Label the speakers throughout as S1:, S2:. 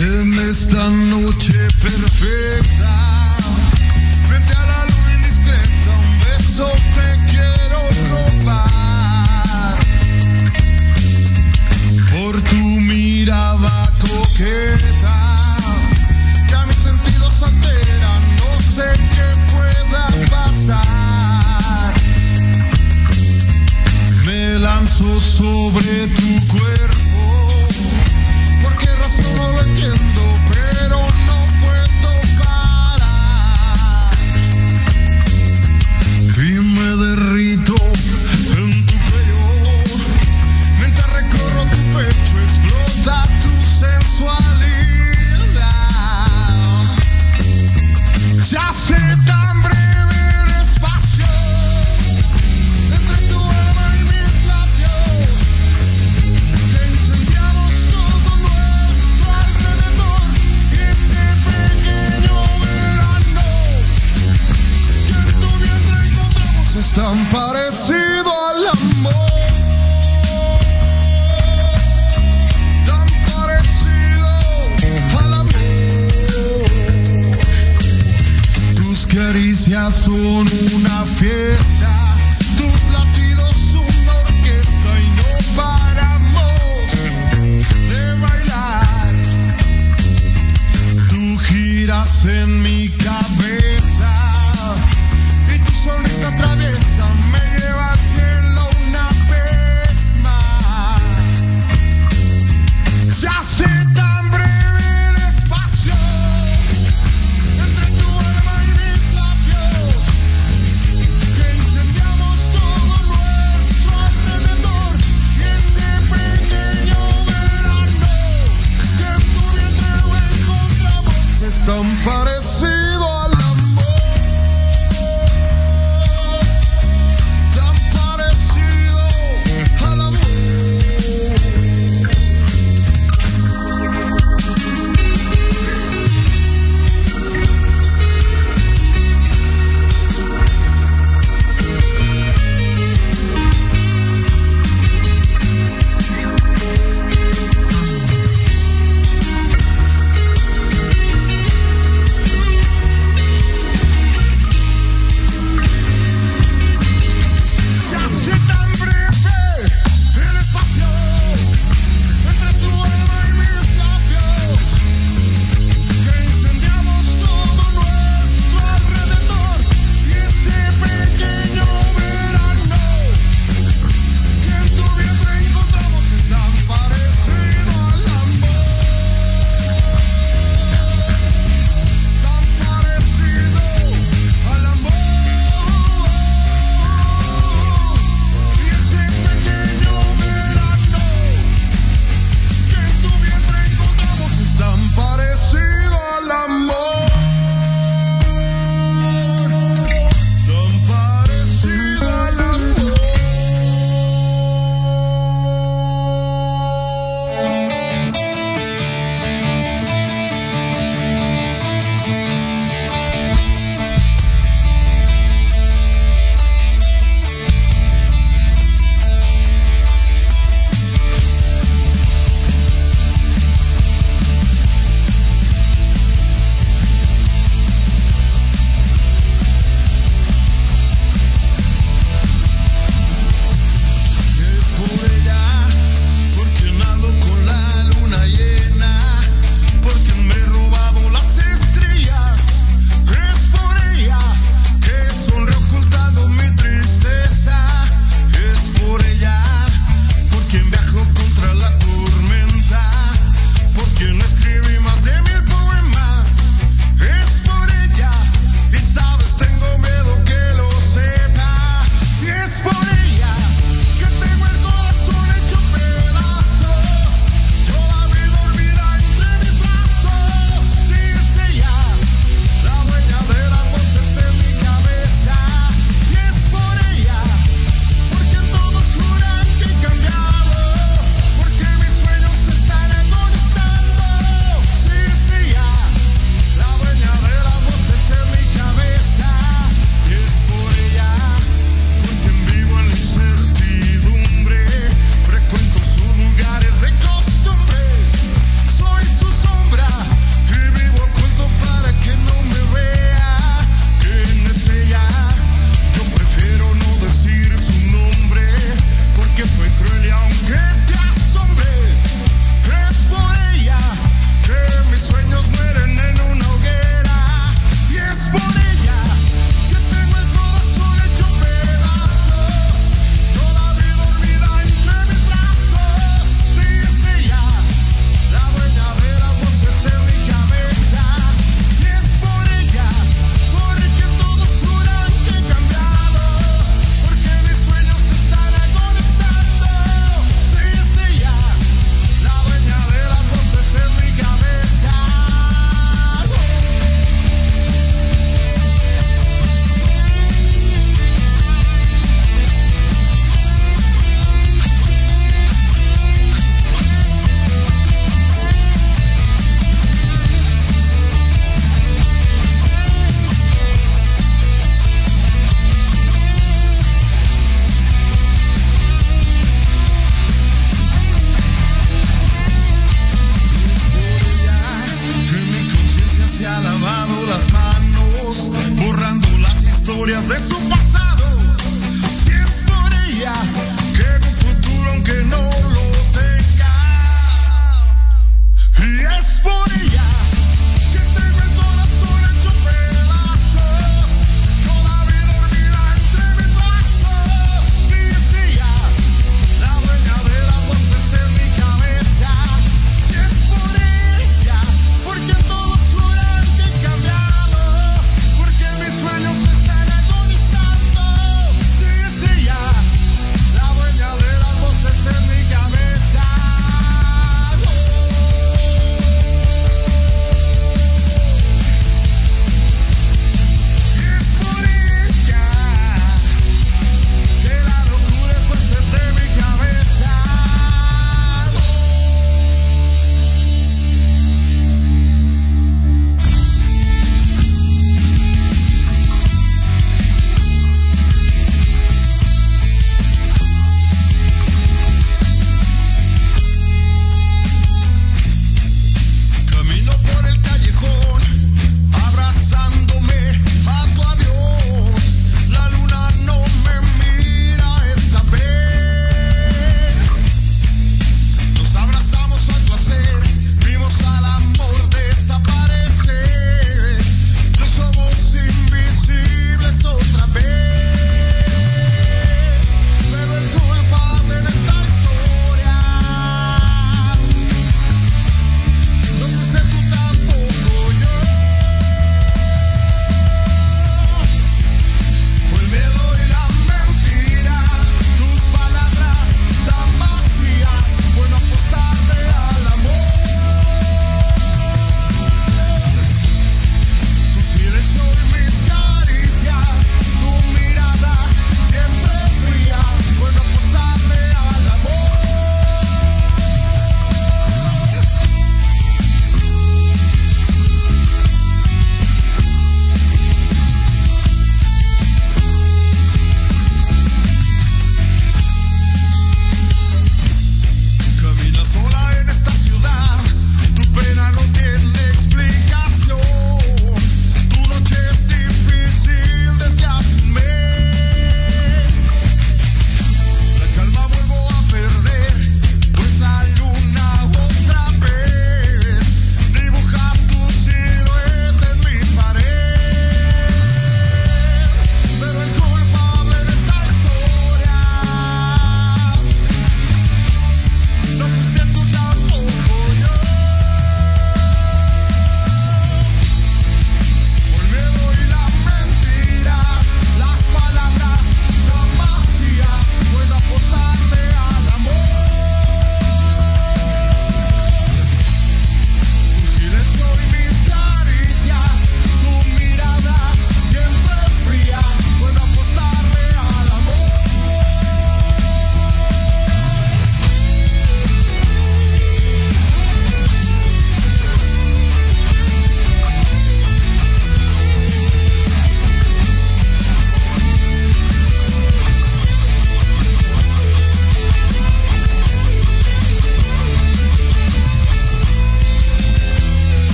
S1: en esta noche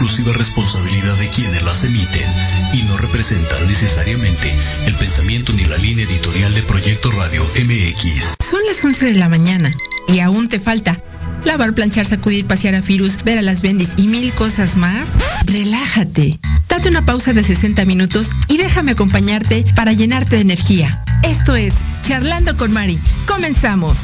S2: exclusiva responsabilidad de quienes las emiten y no representan necesariamente el pensamiento ni la línea editorial de Proyecto Radio MX.
S3: Son las 11 de la mañana y aún te falta lavar, planchar, sacudir, pasear a Firus, ver a las bendis y mil cosas más. Relájate. Date una pausa de 60 minutos y déjame acompañarte para llenarte de energía
S4: Esto es Charlando con Mari. Comenzamos.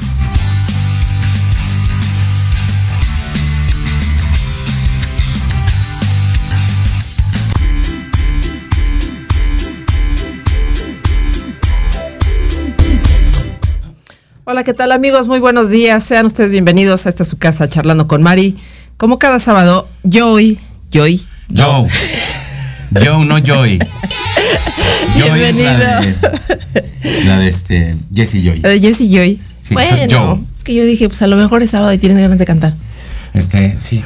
S3: Hola, ¿qué tal amigos? Muy buenos días. Sean ustedes bienvenidos a esta su casa charlando con Mari. Como cada sábado, Joy, Joy,
S5: Joe. Joe, no Joy. Joy es la de, la de este Jesse Joy.
S3: eh, Jessie Joy.
S5: Sí,
S3: bueno,
S5: Joe.
S3: es que yo dije, pues a lo mejor es sábado y tienes ganas de cantar.
S5: Este, sí.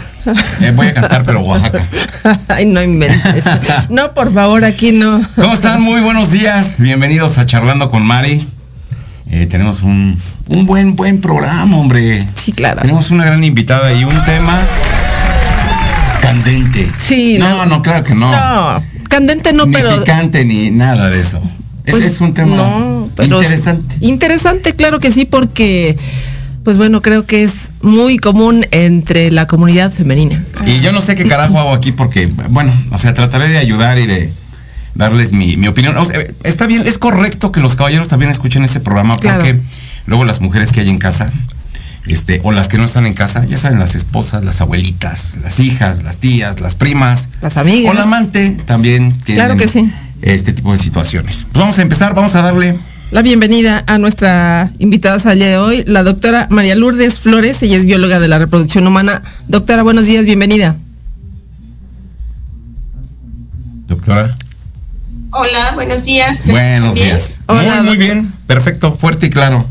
S5: Eh, voy a cantar, pero Oaxaca.
S3: Ay, no inventes. No, por favor, aquí no.
S5: ¿Cómo están? Muy buenos días. Bienvenidos a Charlando con Mari. Eh, tenemos un, un buen, buen programa, hombre.
S3: Sí, claro.
S5: Tenemos una gran invitada y un tema candente.
S3: Sí,
S5: No,
S3: no.
S5: no, claro que no.
S3: No, candente no,
S5: ni
S3: pero.
S5: picante ni nada de eso. Es,
S3: pues,
S5: es un tema
S3: no,
S5: interesante.
S3: Interesante, claro que sí, porque, pues bueno, creo que es muy común entre la comunidad femenina.
S5: Y yo no sé qué carajo hago aquí porque, bueno, o sea, trataré de ayudar y de darles mi, mi opinión. O sea, está bien, es correcto que los caballeros también escuchen este programa
S3: Claro.
S5: porque luego las mujeres que hay en casa, este, o las que no están en casa, ya saben, las esposas, las abuelitas, las hijas, las tías, las primas,
S3: Las amigas.
S5: o la amante también tienen
S3: Claro que sí.
S5: este tipo de situaciones. Pues vamos a empezar, vamos a darle.
S3: La bienvenida a nuestra invitada al día de hoy, la doctora María Lourdes Flores. Ella es bióloga de la reproducción humana. Doctora, buenos días, bienvenida.
S5: Doctora.
S6: Hola, buenos días. ¿Me
S5: Buenos
S6: bien?
S5: días.
S3: Hola,
S5: muy, muy bien. Perfecto, fuerte y claro.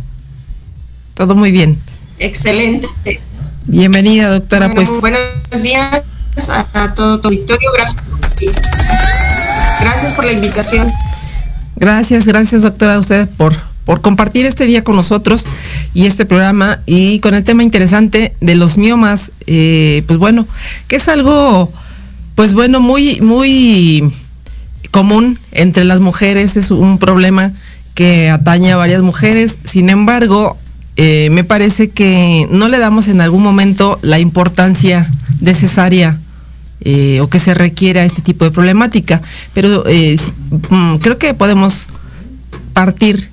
S3: Todo muy bien.
S6: Excelente.
S3: Bienvenida, doctora.
S6: Bueno,
S3: Pues
S6: buenos días a, a todo tu auditorio. Gracias. Gracias por la invitación.
S3: gracias, gracias, doctora, a usted por, por compartir este día con nosotros y este programa y con el tema interesante de los miomas. eh, pues bueno, que es algo, pues bueno, muy, muy común entre las mujeres, es un problema que atañe a varias mujeres. Sin embargo, eh, me parece que no le damos en algún momento la importancia necesaria eh, o que se requiere a este tipo de problemática. Pero eh, mm, creo que podemos partir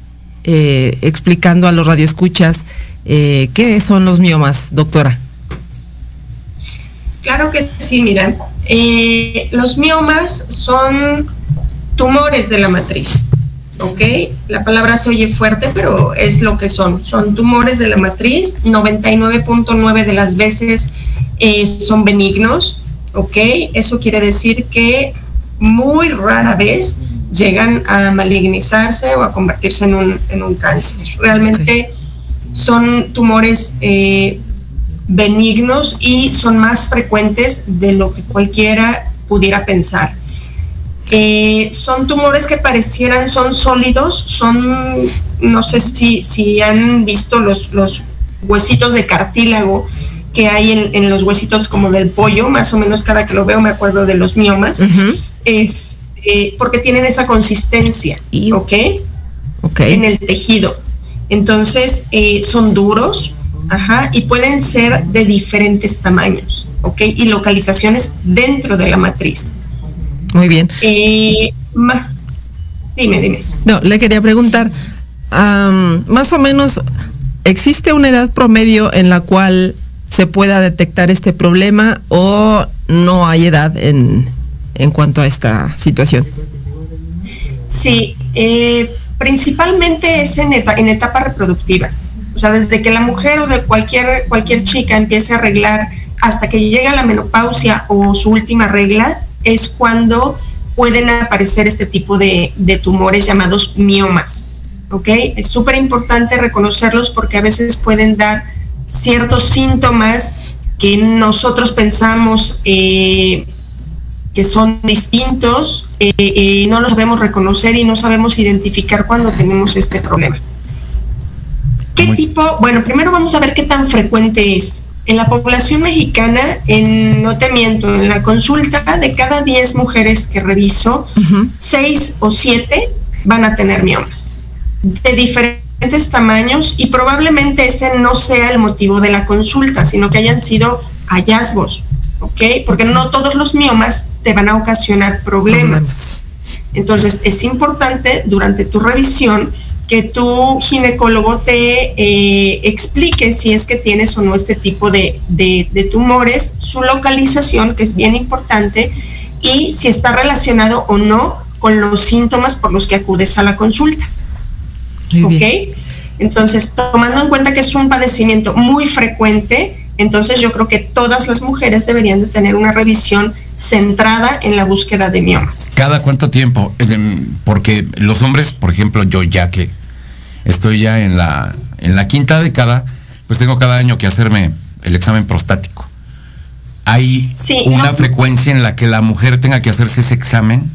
S3: explicando a los radioescuchas qué son los miomas, doctora.
S6: Claro que sí, mira. los miomas son tumores de la matriz. ¿Ok? La palabra se oye fuerte, pero es lo que son. Son tumores de la matriz. 99.9 de las veces eh, son benignos. ¿Ok? Eso quiere decir que muy rara vez llegan a malignizarse o a convertirse en un, en un cáncer. Realmente son tumores eh, benignos y son más frecuentes de lo que cualquiera pudiera pensar. Eh, son tumores que parecieran, son sólidos, son, no sé si, si han visto los, los huesitos de cartílago que hay en, en los huesitos como del pollo, más o menos cada que lo veo me acuerdo de los miomas, es eh, porque tienen esa consistencia,
S3: Y-
S6: ¿ok?
S3: Ok.
S6: en el tejido. Entonces, eh, son duros, ajá, y pueden ser de diferentes tamaños, ¿ok? Y localizaciones dentro de la matriz.
S3: Muy bien.
S6: Eh, ma- dime, dime.
S3: No, le quería preguntar, am, más o menos, ¿existe una edad promedio en la cual se pueda detectar este problema o no hay edad en, en cuanto a esta situación?
S6: Sí, eh, principalmente es en, eta- en etapa reproductiva. O sea, desde que la mujer o de cualquier, cualquier chica empiece a arreglar hasta que llega la menopausia o su última regla, es cuando pueden aparecer este tipo de, de tumores llamados miomas. ¿Ok? Es súper importante reconocerlos porque a veces pueden dar ciertos síntomas que nosotros pensamos eh, que son distintos, eh, eh, no los sabemos reconocer y no sabemos identificar cuando tenemos este problema. ¿Qué
S5: Muy-
S6: tipo? Bueno, primero vamos a ver qué tan frecuente es. En la población mexicana, en, no te miento, en la consulta de cada 10 mujeres que reviso,
S3: Ujú.
S6: 6 o 7 van a tener miomas de diferentes tamaños y probablemente ese no sea el motivo de la consulta, sino que hayan sido hallazgos, ¿ok? Porque no todos los miomas te van a ocasionar problemas. Entonces es importante durante tu revisión que tu ginecólogo te eh, explique si es que tienes o no este tipo de, de, tumores, su localización, que es bien importante, y si está relacionado o no con los síntomas por los que acudes a la consulta. ¿Ok? Entonces, tomando en cuenta que es un padecimiento muy frecuente, entonces yo creo que todas las mujeres deberían de tener una revisión centrada en la búsqueda de miomas.
S5: ¿Cada cuánto tiempo? Porque los hombres, por ejemplo, yo ya que estoy ya en la, en la quinta década, pues tengo cada año que hacerme el examen prostático. ¿Hay una frecuencia en la que la mujer tenga que hacerse ese examen?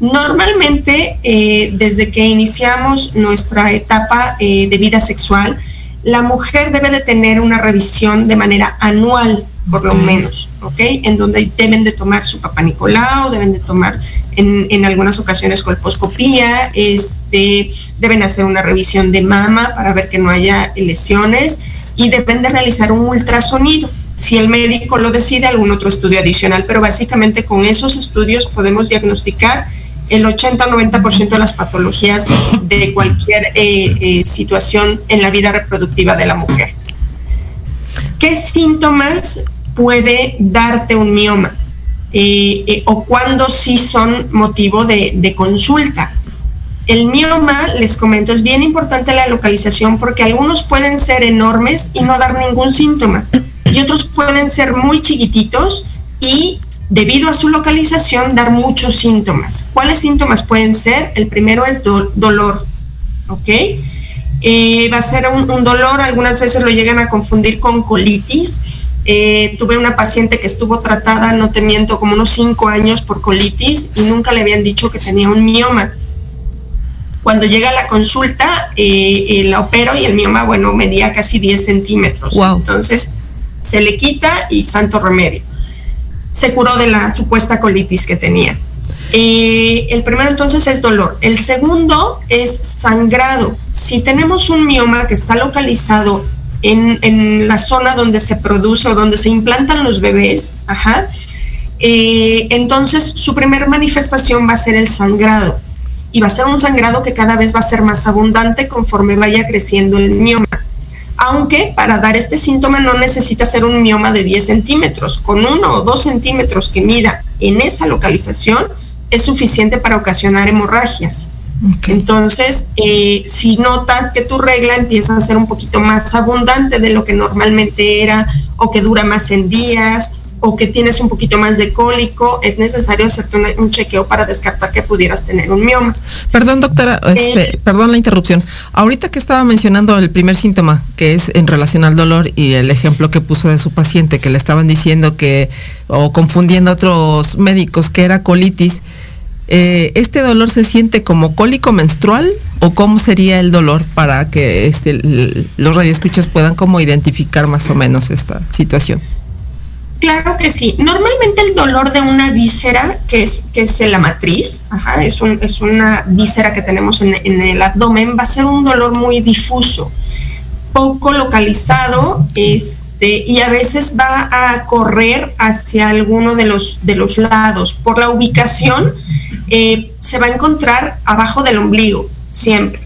S6: Normalmente, eh, desde que iniciamos nuestra etapa eh, de vida sexual, la mujer debe de tener una revisión de manera anual, por lo menos, ¿ok? En donde deben de tomar su papá Nicolau, deben de tomar en, en, algunas ocasiones colposcopía, este, deben hacer una revisión de mama para ver que no haya lesiones y deben de realizar un ultrasonido. Si el médico lo decide, algún otro estudio adicional, pero básicamente con esos estudios podemos diagnosticar el 80 o 90% de las patologías de cualquier eh, eh, situación en la vida reproductiva de la mujer. ¿Qué síntomas puede darte un mioma? Eh, o cuándo sí son motivo de, de consulta. El mioma, les comento, es bien importante la localización porque algunos pueden ser enormes y no dar ningún síntoma y otros pueden ser muy chiquititos y debido a su localización, dar muchos síntomas. ¿Cuáles síntomas pueden ser? El primero es dolor, ¿ok? Eh, va a ser un, dolor, algunas veces lo llegan a confundir con colitis. Eh, tuve una paciente que estuvo tratada, no te miento, como unos cinco años por colitis y nunca le habían dicho que tenía un mioma. Cuando llega a la consulta, eh, la opero y el mioma, bueno, medía casi 10 centímetros. Entonces, se le quita y santo remedio se curó de la supuesta colitis que tenía. Eh, el primero entonces es dolor. El segundo es sangrado. Si tenemos un mioma que está localizado en, la zona donde se produce o donde se implantan los bebés, ajá, eh, entonces su primera manifestación va a ser el sangrado. Y va a ser un sangrado que cada vez va a ser más abundante conforme vaya creciendo el mioma aunque para dar este síntoma no necesita ser un mioma de 10 centímetros. Con uno o dos centímetros que mida en esa localización es suficiente para ocasionar hemorragias. Entonces, eh, si notas que tu regla empieza a ser un poquito más abundante de lo que normalmente era o que dura más en días o que tienes un poquito más de cólico, es necesario hacerte un, chequeo para descartar que pudieras tener un mioma.
S3: Perdón, doctora, este, eh, perdón la interrupción. Ahorita que estaba mencionando el primer síntoma, que es en relación al dolor, y el ejemplo que puso de su paciente, que le estaban diciendo que, o confundiendo a otros médicos, que era colitis, eh, ¿este dolor se siente como cólico menstrual o cómo sería el dolor para que este, los radioescuchas puedan como identificar más o menos esta situación?
S6: Claro que sí. Normalmente el dolor de una víscera, que es, que es la matriz, es, un, es una víscera que tenemos en, el abdomen, va a ser un dolor muy difuso, poco localizado, este, y a veces va a correr hacia alguno de los, de los lados. Por la ubicación, eh, se va a encontrar abajo del ombligo, siempre.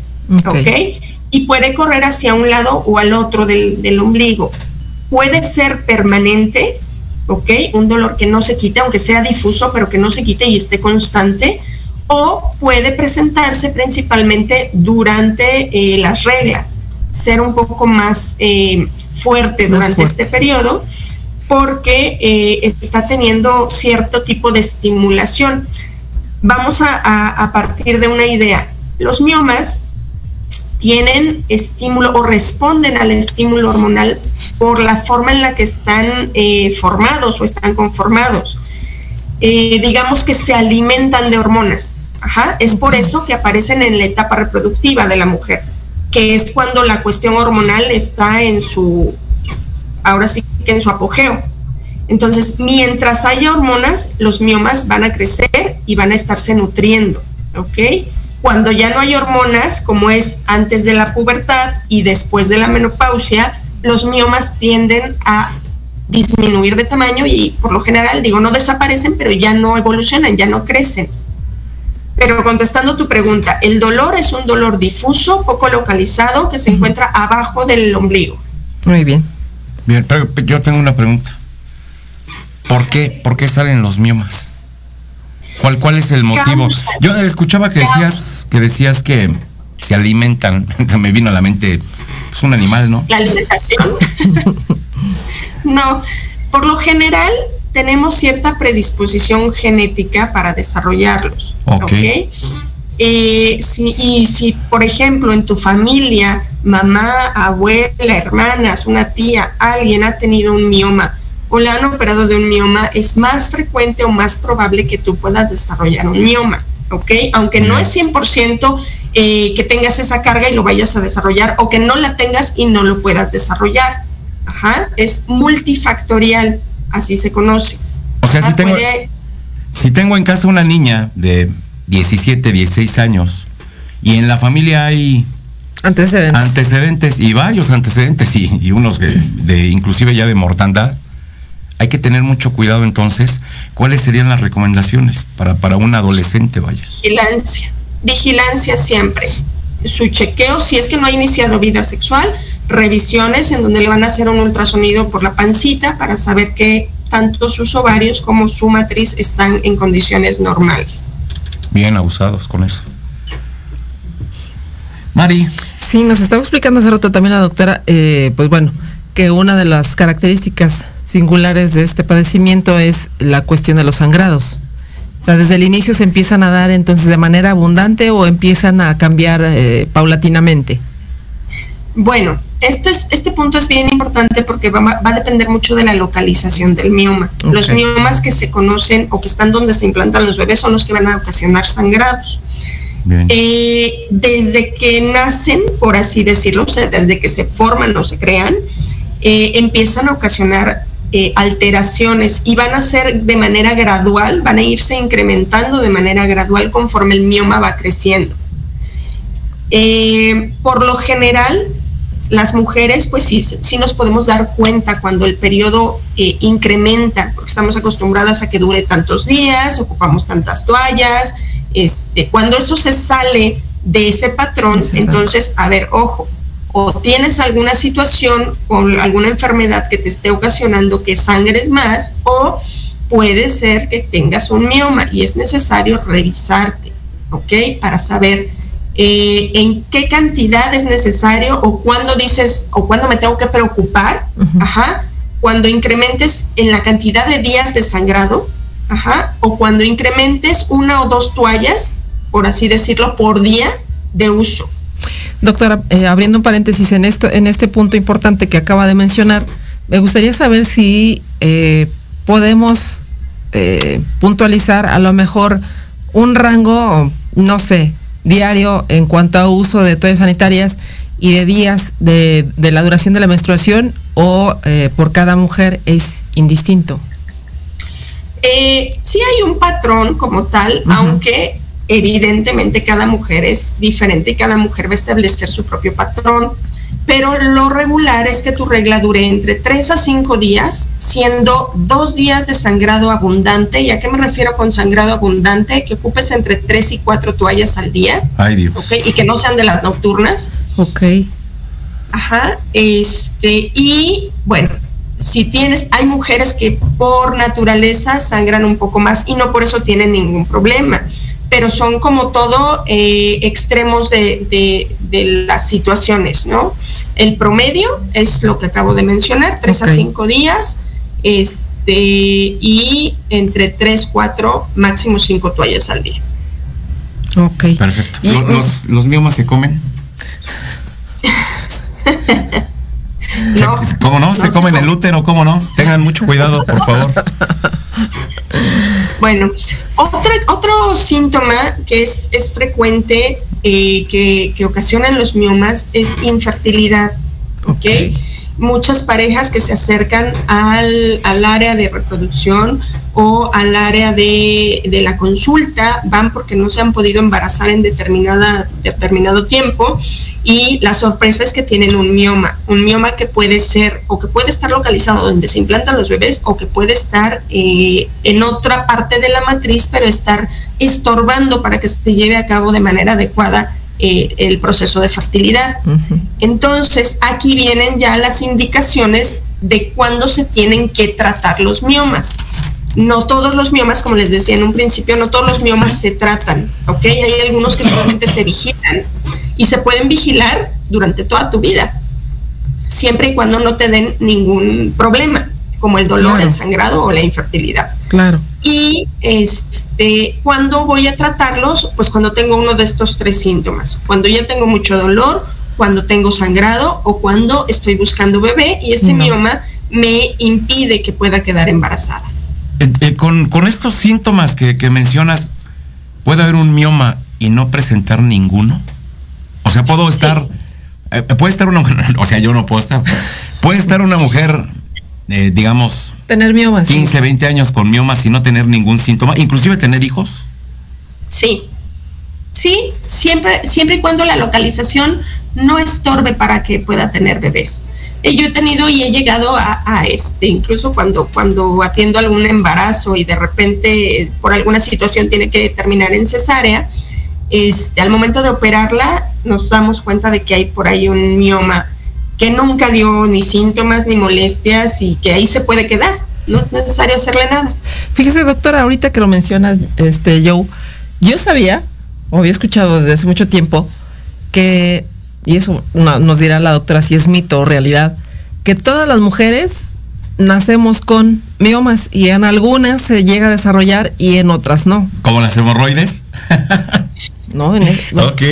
S6: ¿Ok? Y puede correr hacia un lado o al otro del, del ombligo. Puede ser permanente, ¿ok? Un dolor que no se quite, aunque sea difuso, pero que no se quite y esté constante, o puede presentarse principalmente durante eh, las reglas, ser un poco más eh, fuerte durante este periodo, porque eh, está teniendo cierto tipo de estimulación. Vamos a partir de una idea. Los miomas tienen estímulo o responden al estímulo hormonal por la forma en la que están eh, formados o están conformados. Eh, digamos que se alimentan de hormonas. Es por eso que aparecen en la etapa reproductiva de la mujer, que es cuando la cuestión hormonal está en su, ahora sí que en su apogeo. Entonces, mientras haya hormonas, los miomas van a crecer y van a estarse nutriendo, ¿ok? Cuando ya no hay hormonas, como es antes de la pubertad y después de la menopausia, los miomas tienden a disminuir de tamaño y por lo general, digo, no desaparecen, pero ya no evolucionan, ya no crecen. Pero contestando tu pregunta, el dolor es un dolor difuso, poco localizado, que se encuentra abajo del ombligo.
S3: Muy bien.
S5: Bien, pero yo tengo una pregunta. ¿Por qué, por qué salen los miomas? ¿Cuál, cuál es el motivo? Yo escuchaba que decías que decías que se alimentan. Me vino a la mente pues, un animal, ¿no?
S6: La alimentación. no, por lo general tenemos cierta predisposición genética para desarrollarlos.
S5: Ok.
S6: Eh, si- y si, por ejemplo, en tu familia, mamá, abuela, hermanas, una tía, alguien ha tenido un mioma o le han operado de un mioma, es más frecuente o más probable que tú puedas desarrollar un mioma, ¿ok? Aunque no es 100% eh, que tengas esa carga y lo vayas a desarrollar o que no la tengas y no lo puedas desarrollar. Ajá, es multifactorial, así se conoce.
S5: O sea, si
S6: Ajá,
S5: tengo,
S6: puede-
S5: si tengo en casa una niña de 17, 16 años y en la familia hay
S3: Antecedentes.
S5: antecedentes y varios antecedentes y, y unos que- de inclusive ya de mortandad, hay que tener mucho cuidado entonces. ¿Cuáles serían las recomendaciones para, para un adolescente, vaya?
S6: vigilancia, vigilancia siempre. Su chequeo, si es que no ha iniciado vida sexual, revisiones en donde le van a hacer un ultrasonido por la pancita para saber que tanto sus ovarios como su matriz están en condiciones normales.
S5: Bien abusados con eso. Mari,
S3: Sí, nos estaba explicando hace rato también la doctora, eh, pues bueno, que una de las características singulares de este padecimiento es la cuestión de los sangrados. O sea, desde el inicio se empiezan a dar entonces de manera abundante o empiezan a cambiar eh, paulatinamente.
S6: Bueno, esto es, este punto es bien importante porque va, va a depender mucho de la localización del mioma. Los miomas que se conocen o que están donde se implantan los bebés son los que van a ocasionar sangrados.
S5: bien.
S6: Eh, desde que nacen, por así decirlo, o sea, desde que se forman o se crean, eh, empiezan a ocasionar eh, alteraciones y van a ser de manera gradual, van a irse incrementando de manera gradual conforme el mioma va creciendo. Eh, por lo general, las mujeres, pues sí, sí nos podemos dar cuenta cuando el periodo eh, incrementa, porque estamos acostumbradas a que dure tantos días, ocupamos tantas toallas, este, cuando eso se sale de ese patrón,
S3: Ese
S6: entonces, a ver, ojo, o tienes alguna situación o alguna enfermedad que te esté ocasionando que sangres más, o puede ser que tengas un mioma y es necesario revisarte, ¿ok? Para saber eh, en qué cantidad es necesario o cuándo dices o cuándo me tengo que preocupar, ajá, cuando incrementes en la cantidad de días de sangrado, ajá, o cuando incrementes una o dos toallas, por así decirlo, por día de uso.
S3: Doctora, eh, abriendo un paréntesis en esto, en este punto importante que acaba de mencionar, me gustaría saber si eh, podemos eh, puntualizar a lo mejor un rango, no sé, diario en cuanto a uso de toallas sanitarias y de días de, de la duración de la menstruación o por cada mujer es indistinto.
S6: Eh, sí hay un patrón como tal, aunque evidentemente cada mujer es diferente y cada mujer va a establecer su propio patrón. Pero lo regular es que tu regla dure entre 3 a 5 días, siendo dos días de sangrado abundante. ¿Y a qué me refiero con sangrado abundante? Que ocupes entre 3 y 4 toallas al día,
S5: Ay, Dios.
S6: ¿ok? Y que no sean de las nocturnas.
S3: Ok.
S6: Ajá, este, y bueno, si tienes, hay mujeres que por naturaleza sangran un poco más y no por eso tienen ningún problema, pero son como todo eh, extremos de, de- de las situaciones, ¿no? El promedio es lo que acabo de mencionar, 3
S3: Ok.
S6: a 5 días, este, y entre 3, 4, máximo 5 toallas al día.
S3: Ok.
S5: Perfecto.
S3: Y-
S5: ¿Los, los, los miomas se comen?
S6: No,
S5: ¿Cómo no? ¿Se
S6: no
S5: comen
S6: come.
S5: el útero? ¿Cómo no? Tengan mucho cuidado, por favor.
S6: Bueno, otra, otro síntoma que es, es frecuente eh, que, que ocasionan los miomas es infertilidad. Muchas parejas que se acercan al, al área de reproducción o al área de, de, la consulta, van porque no se han podido embarazar en determinada, determinado tiempo y la sorpresa es que tienen un mioma, un mioma que puede ser o que puede estar localizado donde se implantan los bebés o que puede estar eh, en otra parte de la matriz, pero estar estorbando para que se lleve a cabo de manera adecuada eh, el proceso de fertilidad. Uh -huh. Entonces, aquí vienen ya las indicaciones de cuándo se tienen que tratar los miomas. No todos los miomas, como les decía en un principio, no todos los miomas se tratan, ¿ok? Hay algunos que solamente se vigilan y se pueden vigilar durante toda tu vida, siempre y cuando no te den ningún problema, como el dolor, claro. el sangrado o la infertilidad.
S3: Claro.
S6: Y este, ¿cuándo voy a tratarlos? Pues cuando tengo uno de estos tres síntomas. Cuando ya tengo mucho dolor, cuando tengo sangrado o cuando estoy buscando bebé y ese no. mioma me impide que pueda quedar embarazada.
S5: Eh, eh, con, con, estos síntomas que, que, mencionas, ¿puede haber un mioma y no presentar ninguno? O sea, puedo estar, sí. eh, puede estar una, o sea, yo no puedo estar, puede estar una mujer, digamos,
S3: tener miomas,
S5: 15, sí. 20 años con miomas y no tener ningún síntoma, inclusive tener hijos.
S6: Sí, sí, siempre, siempre y cuando la localización no estorbe para que pueda tener bebés. Eh, yo he tenido y he llegado a, a, este, incluso cuando, cuando atiendo algún embarazo y de repente eh, por alguna situación tiene que terminar en cesárea, este, al momento de operarla nos damos cuenta de que hay por ahí un mioma que nunca dio ni síntomas ni molestias y que ahí se puede quedar. No es necesario hacerle nada.
S3: Fíjese, doctora, ahorita que lo mencionas, este, Joe, yo sabía, o había escuchado desde hace mucho tiempo, que y eso no, nos dirá la doctora si es mito o realidad, que todas las mujeres nacemos con miomas y en algunas se llega a desarrollar y en otras no.
S5: ¿Como las hemorroides?
S3: no, en el,
S5: no. Ok.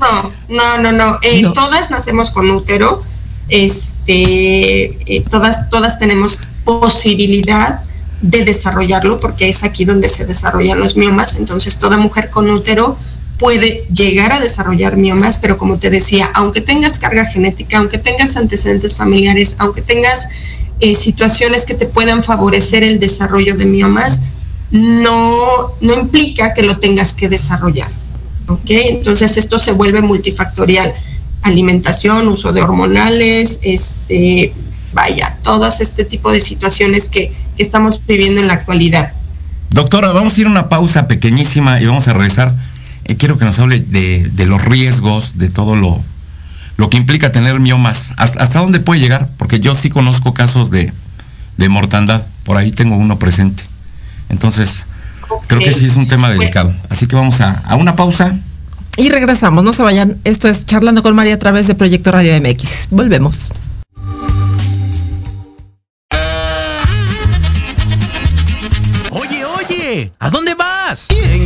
S6: No, no, no, no. Eh, no. Todas nacemos con útero. Este, eh, todas, todas tenemos posibilidad de desarrollarlo porque es aquí donde se desarrollan los miomas. Entonces, toda mujer con útero puede llegar a desarrollar miomas, pero como te decía, aunque tengas carga genética, aunque tengas antecedentes familiares, aunque tengas eh, situaciones que te puedan favorecer el desarrollo de miomas, no, no implica que lo tengas que desarrollar. ¿Ok? Entonces esto se vuelve multifactorial. Alimentación, uso de hormonales, este, vaya, todas este tipo de situaciones que, que estamos viviendo en la actualidad.
S5: Doctora, vamos a ir a una pausa pequeñísima y vamos a regresar eh, quiero que nos hable de, de, los riesgos, de todo lo, lo que implica tener miomas. ¿Hasta, ¿Hasta, dónde puede llegar? Porque yo sí conozco casos de, de mortandad. Por ahí tengo uno presente. Entonces, okay. creo que sí es un tema delicado. Así que vamos a, a una pausa.
S3: Y regresamos, no se vayan. Esto es Charlando con María a través de Proyecto Radio MX. Volvemos.
S7: Oye, oye, ¿a dónde vas?
S8: ¿Quién?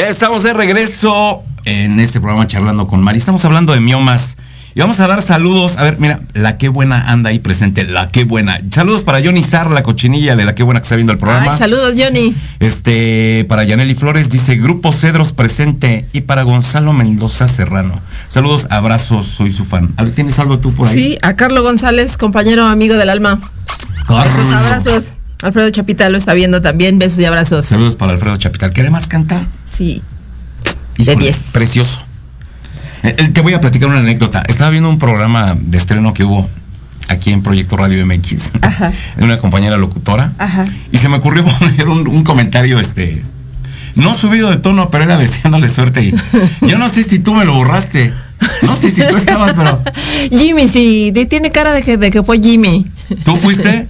S5: Ya estamos de regreso en este programa charlando con Mari. Estamos hablando de miomas. Y vamos a dar saludos. A ver, mira, la qué buena anda ahí presente. La qué buena. Saludos para Johnny Sar, la cochinilla de la qué buena que está viendo el programa.
S3: Ay, saludos, Johnny.
S5: Este, para Yaneli Flores dice Grupo Cedros presente. Y para Gonzalo Mendoza Serrano. Saludos, abrazos, soy su fan. A ver, ¿tienes algo tú por ahí?
S3: Sí, a Carlos González, compañero amigo del alma.
S5: Carlos.
S3: Besos, abrazos. Alfredo Chapita lo está viendo también. Besos y abrazos.
S5: Saludos para Alfredo Chapital. ¿Qué más canta?
S3: Sí.
S5: Híjole,
S3: 10.
S5: Precioso. Eh, eh, Te voy a platicar una anécdota. Estaba viendo un programa de estreno que hubo aquí en Proyecto Radio MX.
S3: Ajá.
S5: de una compañera locutora.
S3: Ajá.
S5: Y se me ocurrió poner un, un comentario, este. No subido de tono, pero era deseándole suerte. Y yo no sé si tú me lo borraste. No sé si tú estabas, pero.
S3: Jimmy, sí, de- tiene cara de que, de que fue Jimmy.
S5: ¿Tú fuiste?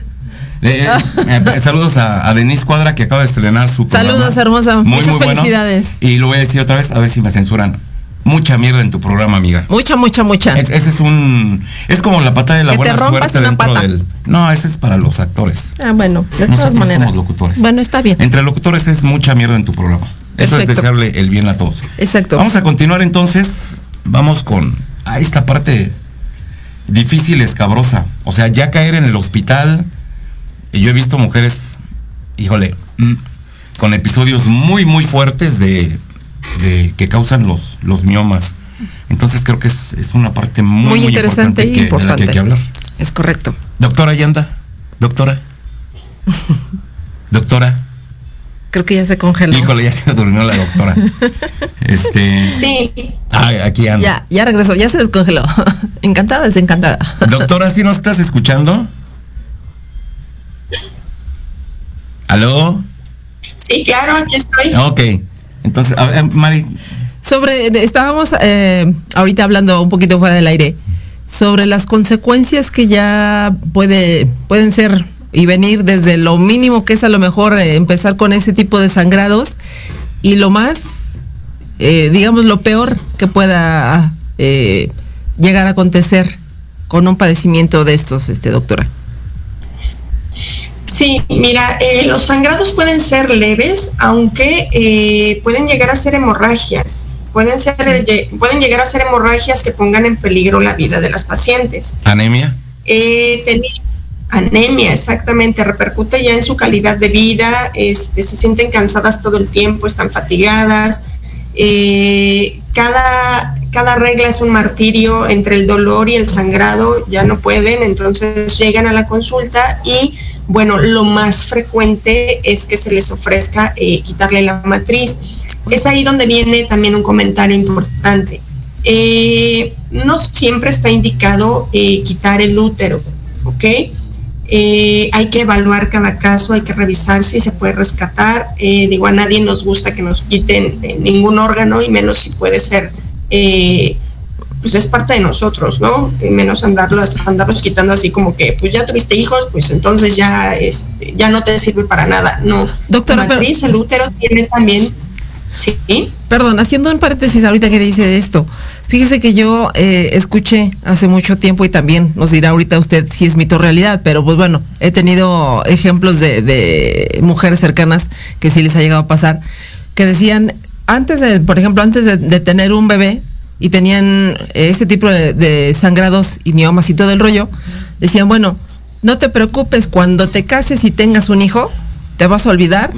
S5: Eh, eh, eh, saludos a, a Denise Cuadra que acaba de estrenar su programa.
S3: Saludos, hermosa. Muchas
S5: bueno.
S3: felicidades.
S5: Y lo voy a decir otra vez, a ver si me censuran. Mucha mierda en tu programa, amiga.
S3: Mucha, mucha, mucha.
S5: Es- ese es un. Es como la pata de la
S3: Que te
S5: buena
S3: rompas
S5: suerte
S3: una
S5: dentro
S3: pata.
S5: del. No, ese es para los actores.
S3: Ah, bueno, de todas
S5: Nosotros
S3: maneras.
S5: somos locutores.
S3: Bueno, está bien.
S5: Entre locutores es mucha mierda en tu programa. Eso es desearle el bien a todos.
S3: Exacto.
S5: Vamos a continuar entonces. Vamos con a esta parte difícil, escabrosa. O sea, ya caer en el hospital. Y Yo he visto mujeres, híjole, mm, con episodios muy, muy fuertes de, de- que causan los, los miomas. Entonces creo que es, es una parte muy,
S3: Muy
S5: muy
S3: interesante y
S5: que- de la que
S3: importante.
S5: hay que hablar.
S3: Es correcto.
S5: Doctora Yanda, doctora. doctora.
S3: Creo que ya se congeló.
S5: Híjole, ya se durmió la doctora. Este.
S6: Sí,
S5: Ah, aquí anda.
S3: Ya, ya regresó, ya se descongeló. encantada, desencantada.
S5: Doctora, ¿sí nos estás escuchando? ¿Aló?
S6: sí, claro, aquí estoy.
S5: Ok. Entonces, a ver, Mari,
S3: Sobre, estábamos eh, ahorita hablando un poquito fuera del aire sobre las consecuencias que ya puede, pueden ser y venir desde lo mínimo que es a lo mejor eh, empezar con ese tipo de sangrados y lo más, eh, digamos, lo peor que pueda eh, llegar a acontecer con un padecimiento de estos, este doctora.
S6: Sí, mira, eh, los sangrados pueden ser leves, aunque eh, pueden llegar a ser hemorragias. Pueden, ser, lle- pueden llegar a ser hemorragias que pongan en peligro la vida de las pacientes.
S5: anemia.
S6: Eh, anemia, exactamente, repercute ya en su calidad de vida, este, se sienten cansadas todo el tiempo, están fatigadas. eh, cada, cada regla es un martirio entre el dolor y el sangrado, ya no pueden, entonces llegan a la consulta y bueno, lo más frecuente es que se les ofrezca eh, quitarle la matriz. Es ahí donde viene también un comentario importante. Eh, no siempre está indicado eh, quitar el útero, ¿ok? Hay que evaluar cada caso, hay que revisar si se puede rescatar. Digo, a nadie nos gusta que nos quiten ningún órgano y menos si puede ser, pues es parte de nosotros, ¿no? Y menos andarlos, andarlos quitando así como que, pues ya tuviste hijos, pues entonces ya, este, ya no te sirve para nada. No,
S3: Doctora,
S6: la
S3: pero-
S6: matriz, el útero tiene también, sí,
S3: Perdón, haciendo un paréntesis ahorita que dice esto. Fíjese que yo eh, escuché hace mucho tiempo y también nos dirá ahorita usted si es mito o realidad, pero pues bueno, he tenido ejemplos de, de mujeres cercanas que sí les ha llegado a pasar, que decían, antes de, por ejemplo, antes de, de tener un bebé y tenían eh, este tipo de, de sangrados y miomas y todo el rollo, decían, bueno, no te preocupes, cuando te cases y tengas un hijo, te vas a olvidar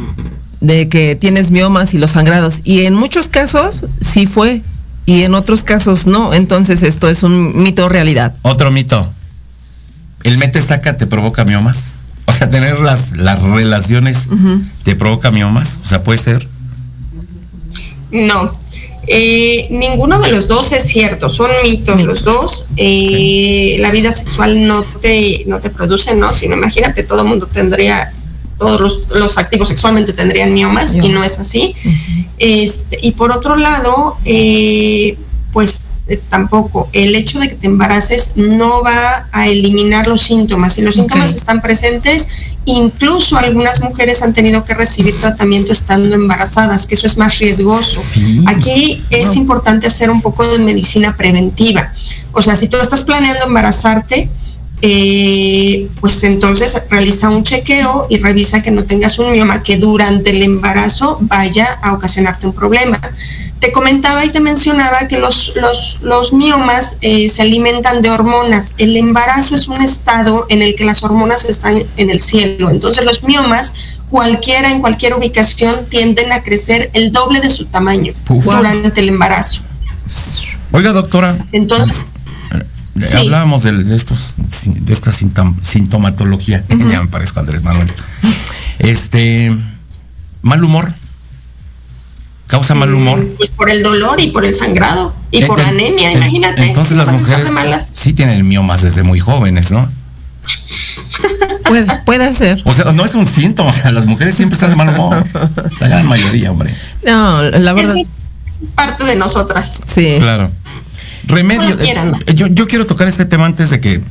S3: de que tienes miomas y los sangrados. Y en muchos casos sí fue, y en otros casos no. Entonces esto es un mito o realidad.
S5: Otro mito. El mete saca te provoca miomas. O sea, tener las, las relaciones te provoca miomas. O sea, puede ser.
S6: No, eh, ninguno de los dos es cierto, son mitos,
S3: Mitos.
S6: los dos. Eh, La vida sexual no te, no te produce, ¿no? Sino imagínate, todo el mundo tendría, todos los, los activos sexualmente tendrían miomas y no es así. Este, y por otro lado, eh, pues eh, tampoco, el hecho de que te embaraces no va a eliminar los síntomas. Si los síntomas están presentes, incluso algunas mujeres han tenido que recibir tratamiento estando embarazadas, que eso es más riesgoso.
S5: Sí.
S6: Aquí es
S5: Wow.
S6: importante hacer un poco de medicina preventiva. O sea, si tú estás planeando embarazarte, eh, pues entonces realiza un chequeo y revisa que no tengas un mioma que durante el embarazo vaya a ocasionarte un problema. Te comentaba y te mencionaba que los, los, los miomas eh, se alimentan de hormonas. El embarazo es un estado en el que las hormonas están en el cielo. Entonces los miomas, cualquiera en cualquier ubicación, tienden a crecer el doble de su tamaño
S5: Uf.
S6: durante el embarazo.
S5: Oiga, doctora,
S6: Entonces,
S5: eh,
S6: Sí.
S5: hablábamos de, de estos de esta sintom- sintomatología. Ya me parezco a Andrés Manuel. Este mal humor. Causa mal humor.
S6: Pues por el dolor y por el sangrado y por la
S5: Ent-
S6: anemia, imagínate.
S5: Entonces las mujeres
S6: malas.
S5: sí tienen el miomas desde muy jóvenes, ¿no?
S3: Puede, puede ser.
S5: O sea, no es un síntoma, o sea, las mujeres siempre están de mal humor. La gran mayoría, hombre.
S3: No, la verdad.
S6: Eso es, parte de nosotras.
S3: Sí.
S5: Claro. Remedio.
S6: Quieran.
S5: eh, Yo, yo quiero tocar este tema antes de que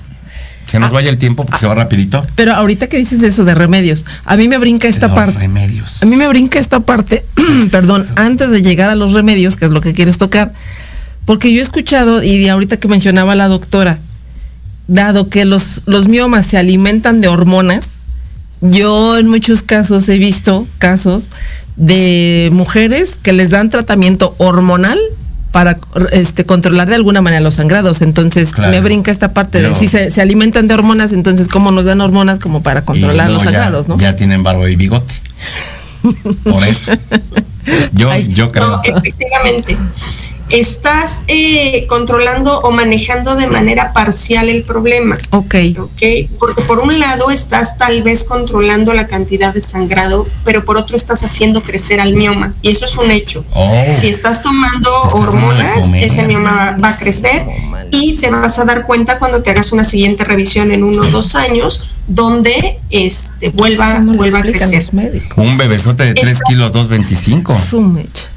S5: se nos vaya el tiempo, porque se va rapidito.
S3: Pero ahorita que dices eso de remedios, a mí me brinca esta
S5: Los
S3: parte.
S5: remedios.
S3: A mí me brinca esta parte, perdón, antes de llegar a los remedios, que es lo que quieres tocar, porque yo he escuchado, y ahorita que mencionaba la doctora, dado que los, los miomas se alimentan de hormonas, yo en muchos casos he visto casos de mujeres que les dan tratamiento hormonal para este, controlar de alguna manera los sangrados. Entonces
S5: Claro.
S3: me brinca esta parte de si se, se alimentan de hormonas, entonces cómo nos dan hormonas como para controlar los
S5: luego ya-
S3: sangrados, ¿no?
S5: Ya tienen barba y bigote. Por eso. Yo,
S3: Ay,
S5: yo creo.
S6: No, efectivamente. Estás eh, controlando o manejando de manera parcial el problema.
S3: Ok.
S6: ¿ok? Porque por un lado estás tal vez controlando la cantidad de sangrado, pero por otro estás haciendo crecer al mioma. Y eso es un hecho.
S5: Oh.
S6: Si estás tomando
S5: Estás
S6: hormonas, ese mioma va a crecer y te vas a dar cuenta cuando te hagas una siguiente revisión en uno o dos años, donde este, vuelva,
S3: no
S6: vuelva a crecer.
S5: Un bebesote de 3 kilos 225.
S3: Su mecha.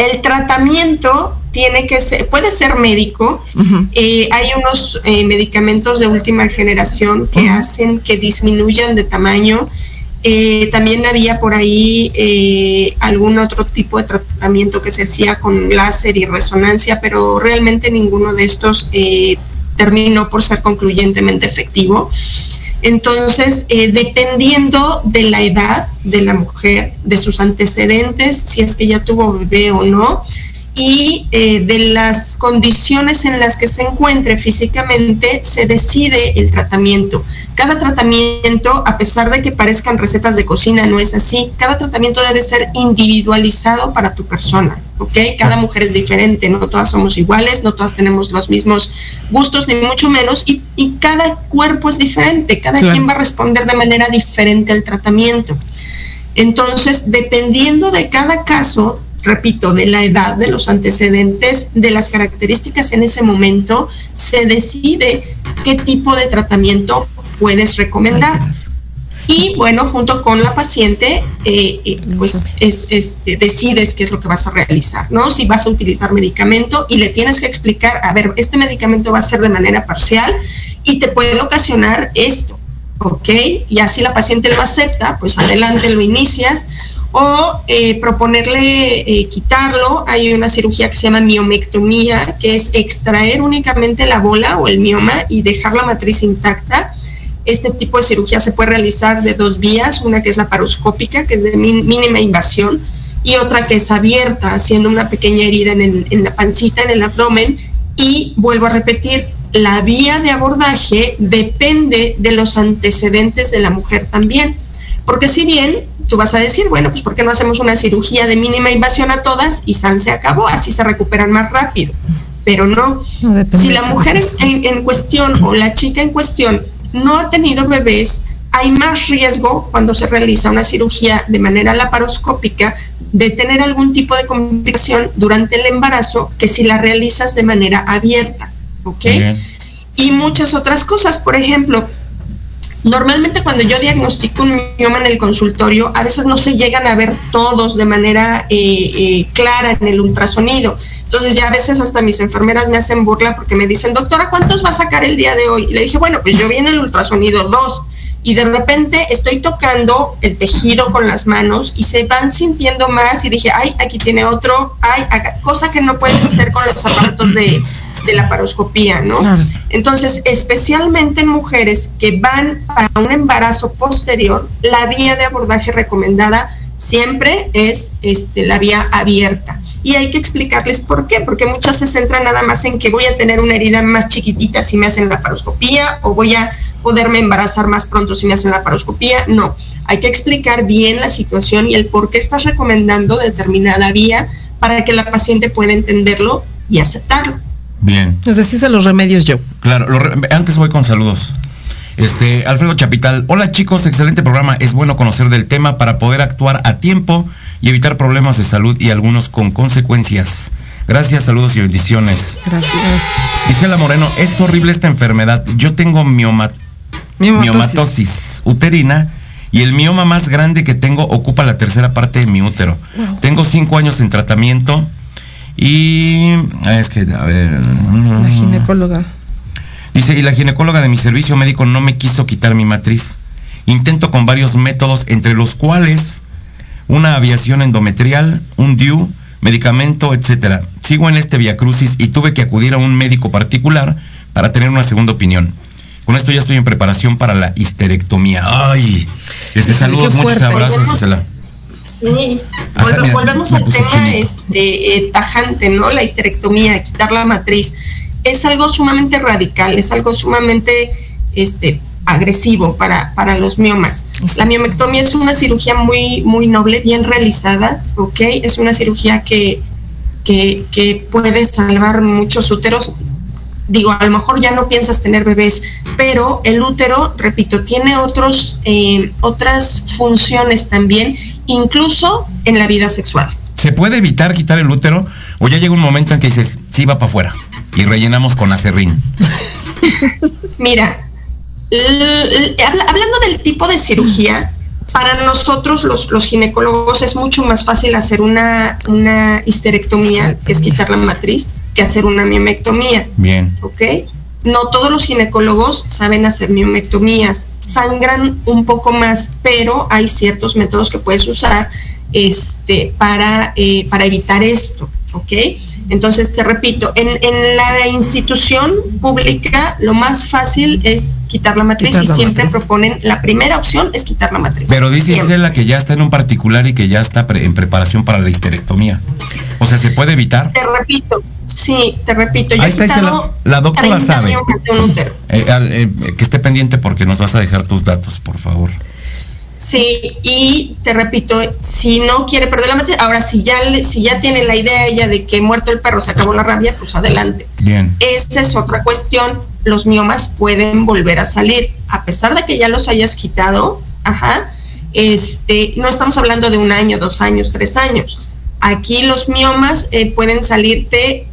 S6: El tratamiento tiene que ser, puede ser médico. Eh, hay unos eh, medicamentos de última generación que hacen que disminuyan de tamaño. Eh, también había por ahí algún otro tipo de tratamiento que se hacía con láser y resonancia, pero realmente ninguno de estos terminó por ser concluyentemente efectivo. Entonces, eh, dependiendo de la edad de la mujer, de sus antecedentes, si es que ya tuvo bebé o no, y eh, de las condiciones en las que se encuentre físicamente, se decide el tratamiento. Cada tratamiento, a pesar de que parezcan recetas de cocina, no es así. Cada tratamiento debe ser individualizado para tu persona, ¿ok? Cada mujer es diferente, no todas somos iguales, no todas tenemos los mismos gustos, ni mucho menos, y, y cada cuerpo es diferente, cada
S3: Claro.
S6: quien va a responder de manera diferente al tratamiento. Entonces, dependiendo de cada caso, repito, de la edad, de los antecedentes, de las características en ese momento, se decide qué tipo de tratamiento puedes recomendar. Y bueno, junto con la paciente, eh, eh, pues es, este, decides qué es lo que vas a realizar, ¿no? Si vas a utilizar medicamento y le tienes que explicar, a ver, este medicamento va a ser de manera parcial y te puede ocasionar esto, ¿ok? Y así la paciente lo acepta, pues adelante lo inicias. O eh, proponerle eh, quitarlo, hay una cirugía que se llama miomectomía, que es extraer únicamente la bola o el mioma y dejar la matriz intacta este tipo de cirugía se puede realizar de dos vías, una que es la paroscópica, que es de mínima invasión, y otra que es abierta, haciendo una pequeña herida en la pancita, en el abdomen. Y vuelvo a repetir, la vía de abordaje depende de los antecedentes de la mujer también. Porque si bien tú vas a decir, bueno, pues ¿por qué no hacemos una cirugía de mínima invasión a todas y San se acabó? Así se recuperan más rápido. Pero no, si la mujer en, en cuestión o la chica en cuestión no ha tenido bebés, hay más riesgo cuando se realiza una cirugía de manera laparoscópica de tener algún tipo de complicación durante el embarazo que si la realizas de manera abierta, ¿ok?
S5: Bien.
S6: y muchas otras cosas. Por ejemplo, normalmente cuando yo diagnostico un mioma en el consultorio, a veces no se llegan a ver todos de manera eh, eh, clara en el ultrasonido. Entonces ya a veces hasta mis enfermeras me hacen burla porque me dicen, doctora, ¿cuántos va a sacar el día de hoy? Y le dije, bueno, pues yo vi en el ultrasonido dos. Y de repente estoy tocando el tejido con las manos y se van sintiendo más y dije, ay, aquí tiene otro, ay, acá, cosa que no puedes hacer con los aparatos de, de la paroscopía, ¿no?
S3: Claro.
S6: Entonces, especialmente en mujeres que van para un embarazo posterior, la vía de abordaje recomendada siempre es este, la vía abierta. Y hay que explicarles por qué, porque muchas se centran nada más en que voy a tener una herida más chiquitita si me hacen la paroscopía o voy a poderme embarazar más pronto si me hacen la paroscopía. No, hay que explicar bien la situación y el por qué estás recomendando determinada vía para que la paciente pueda entenderlo y aceptarlo.
S5: Bien.
S3: Nos decís a los remedios yo.
S5: Claro, re- antes voy con saludos. Este, Alfredo Chapital. Hola chicos, excelente programa. Es bueno conocer del tema para poder actuar a tiempo y evitar problemas de salud y algunos con consecuencias. Gracias, saludos y bendiciones.
S3: Gracias.
S5: Gisela Moreno, es horrible esta enfermedad. Yo tengo mioma-
S3: Miomatosis.
S5: miomatosis uterina y el mioma más grande que tengo ocupa la tercera parte de mi útero. Tengo cinco años en tratamiento y... ah, Es que, a ver...
S3: La ginecóloga.
S5: Dice, y la ginecóloga de mi servicio médico no me quiso quitar mi matriz. Intento con varios métodos, entre los cuales una aviación endometrial, un DIU, medicamento, etcétera. Sigo en este viacrucis y tuve que acudir a un médico particular para tener una segunda opinión. Con esto ya estoy en preparación para la histerectomía. Ay, este saludos, muchos abrazos.
S6: Sí, Volve- volvemos al tema este, eh, tajante, ¿no? La histerectomía, quitar la matriz. Es algo sumamente radical, es algo sumamente este, agresivo para, para los miomas. La miomectomía es una cirugía muy, muy noble, bien realizada, ¿ok? Es una cirugía que, que, que puede salvar muchos úteros. Digo, a lo mejor ya no piensas tener bebés, pero el útero, repito, tiene otros, eh, otras funciones también, incluso en la vida sexual.
S5: ¿Se puede evitar quitar el útero? ¿O ya llega un momento en que dices, sí, va para afuera? Y rellenamos con acerrín.
S6: Mira, hablando del tipo de cirugía, para nosotros los, los ginecólogos es mucho más fácil hacer una, una histerectomía, que es quitar la matriz, que hacer una miomectomía.
S5: Bien.
S6: ¿ok? No todos los ginecólogos saben hacer miomectomías, sangran un poco más, pero hay ciertos métodos que puedes usar este, para, eh, para evitar esto, ¿ok? Entonces, te repito, en, en la institución pública lo más fácil es quitar la matriz
S3: Quitar
S6: y
S3: la
S6: siempre
S3: matriz.
S6: proponen, la primera opción es quitar la matriz.
S5: Pero dice. Gisela que ya está en un particular y que ya está pre- en preparación para la histerectomía. O sea, ¿se puede evitar?
S6: Te repito, sí, te repito, yo
S5: Ahí está. La doctora
S6: 30
S5: sabe. Eh, eh, que esté pendiente porque nos vas a dejar tus datos, por favor.
S6: Sí, y te repito, si no quiere perder la matriz, ahora si ya le- si ya tiene la idea ella de que muerto el perro se acabó la rabia, pues adelante.
S5: Bien.
S6: Esa es otra cuestión. Los miomas pueden volver a salir, a pesar de que ya los hayas quitado, ajá. Este, no estamos hablando de un año, dos años, tres años. Aquí los miomas eh, pueden salirte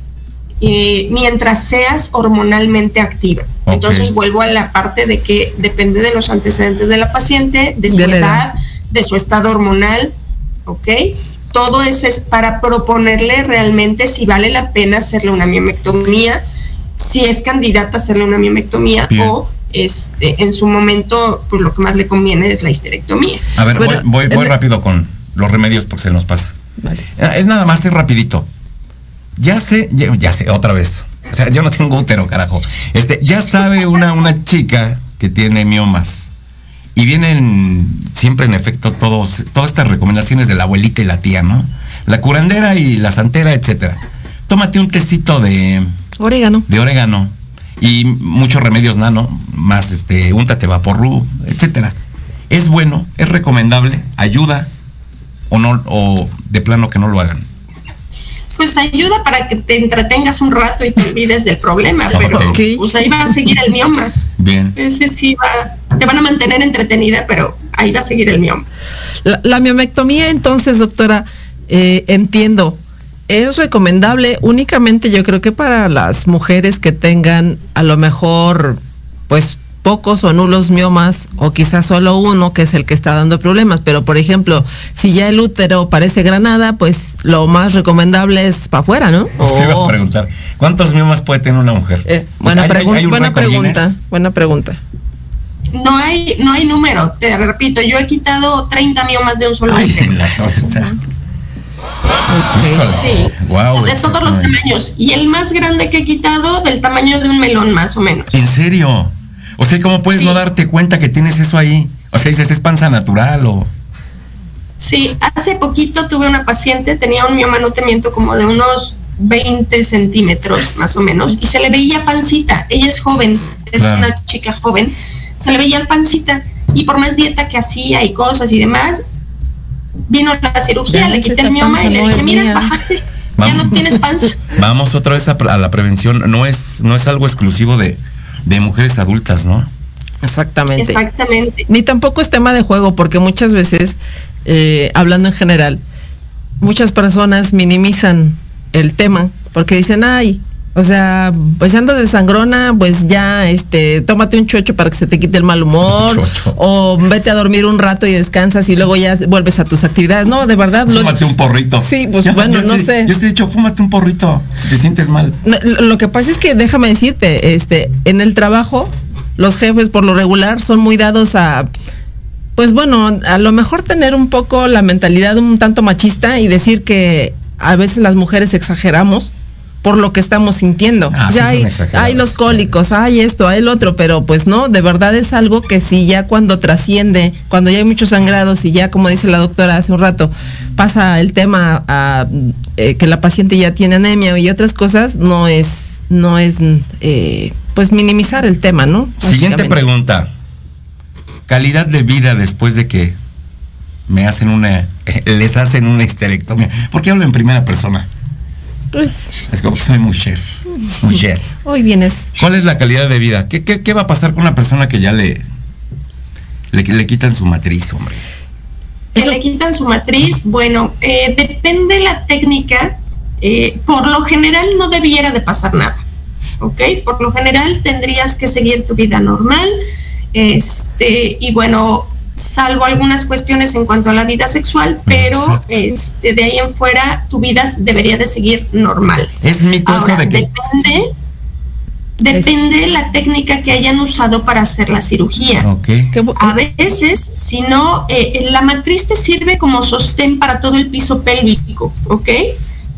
S6: eh, mientras seas hormonalmente activa. Entonces vuelvo a la parte de que depende de los antecedentes de la paciente, de su
S3: De
S6: edad, de su estado hormonal, ¿ok? Todo eso es para proponerle realmente si vale la pena hacerle una miomectomía, si es candidata a hacerle una miomectomía
S5: Bien.
S6: o este, en su momento, pues lo que más le conviene es la histerectomía.
S5: A ver,
S3: Bueno,
S5: voy, voy, voy rápido con los remedios porque se nos pasa.
S3: Vale.
S5: Eh, Es nada más, es rapidito. Ya sé, ya, ya sé, otra vez. O sea, yo no tengo útero, carajo. Este, ya sabe una, una chica que tiene miomas. Y vienen siempre en efecto todos, todas estas recomendaciones de la abuelita y la tía, ¿no? La curandera y la santera, etcétera. Tómate un tecito de,
S3: Orégano.
S5: de orégano y muchos remedios nano, más este, úntate vaporru, etcétera. Es bueno, es recomendable, ayuda o no o de plano que no lo hagan.
S6: Pues ayuda para que te entretengas un rato y te olvides del problema, pero
S5: Ok.
S6: pues ahí va a seguir el mioma.
S5: Bien.
S6: Ese sí va, te van a mantener entretenida, pero ahí va a seguir el mioma.
S3: La, la miomectomía, entonces, doctora, eh, entiendo, es recomendable únicamente yo creo que para las mujeres que tengan a lo mejor, pues, pocos o nulos miomas, o quizás solo uno, que es el que está dando problemas. Pero, por ejemplo, si ya el útero parece granada, pues lo más recomendable es para afuera, ¿no?
S5: Se iba a
S3: O-
S5: preguntar, ¿cuántos miomas puede tener una mujer?
S3: eh, buena
S5: ¿Hay- hay-
S3: pregun-
S5: hay un
S3: buena
S5: récord
S3: pregunta,
S5: Guinness?
S3: buena pregunta.
S6: No hay, no hay número, te repito, yo he quitado 30 miomas de un solo
S5: Ay,
S6: útero.
S5: o sea,
S6: Sí.
S5: Wow,
S6: de todos los tamaños. Y el más grande que he quitado del tamaño de un melón, más o menos.
S5: ¿En serio? O sea, ¿cómo puedes
S6: Sí.
S5: no darte cuenta que tienes eso ahí? O sea, dices, es panza natural o...
S6: Sí, hace poquito tuve una paciente, tenía un miomanutemiento como de unos 20 centímetros más o menos, y se le veía pancita. Ella es joven, es
S5: Claro.
S6: una chica joven, se le veía el pancita, y por más dieta que hacía y cosas y demás, vino la cirugía,
S3: Ya
S6: le quité el mioma y le
S3: no
S6: dije, mira,
S3: mía".
S6: bajaste, ya no tienes panza.
S5: Vamos otra vez a, a la prevención. No es, no es algo exclusivo de, de mujeres adultas, ¿no?
S3: Exactamente.
S6: Exactamente.
S3: Ni tampoco es tema de juego, porque muchas veces, eh, hablando en general, muchas personas minimizan el tema, porque dicen, ay, o sea, pues andas de sangrona, pues ya, este, tómate un chocho para que se te quite el mal humor,
S5: Chocho.
S3: o vete a dormir un rato y descansas y luego ya vuelves a tus actividades. No, de verdad, lo,
S5: Fúmate un porrito.
S3: Sí, pues, bueno, no sé.
S5: Yo te he dicho, fúmate un porrito si te sientes mal.
S3: No, lo que pasa es que déjame decirte, este, en el trabajo, los jefes por lo regular son muy dados a, pues bueno, a lo mejor tener un poco la mentalidad un tanto machista y decir que a veces las mujeres exageramos por lo que estamos sintiendo.
S5: Ah,
S3: sea,
S5: sí
S3: hay, hay los cólicos, hay esto, hay el otro, pero pues no, de verdad es algo que sí ya cuando trasciende, cuando ya hay muchos sangrados y ya como dice la doctora hace un rato, pasa el tema a eh, que la paciente ya tiene anemia y otras cosas, no es, no es eh, pues minimizar el tema, ¿no?
S5: Siguiente pregunta. Calidad de vida después de que me hacen una, les hacen una histerectomía. ¿Por qué hablo en primera persona?
S3: Pues
S5: Es como que soy mujer. Mujer.
S3: hoy vienes.
S5: ¿Cuál es la calidad de vida? ¿Qué, qué, qué va a pasar con una persona que ya le, le, le quitan su matriz, hombre?
S6: que le quitan su matriz, bueno, eh, depende la técnica. eh, por lo general no debiera de pasar nada, ¿ok? Por lo general tendrías que seguir tu vida normal, este, y bueno, salvo algunas cuestiones en cuanto a la vida sexual, pero
S5: Exacto.
S6: este, de ahí en fuera tu vida debería de seguir normal.
S5: Es mito eso
S6: Ahora,
S5: de que...
S6: depende, depende la técnica que hayan usado para hacer la cirugía.
S5: Ok.
S3: qué bu-
S6: A veces, si no, eh, la matriz te sirve como sostén para todo el piso pélvico, ¿ok?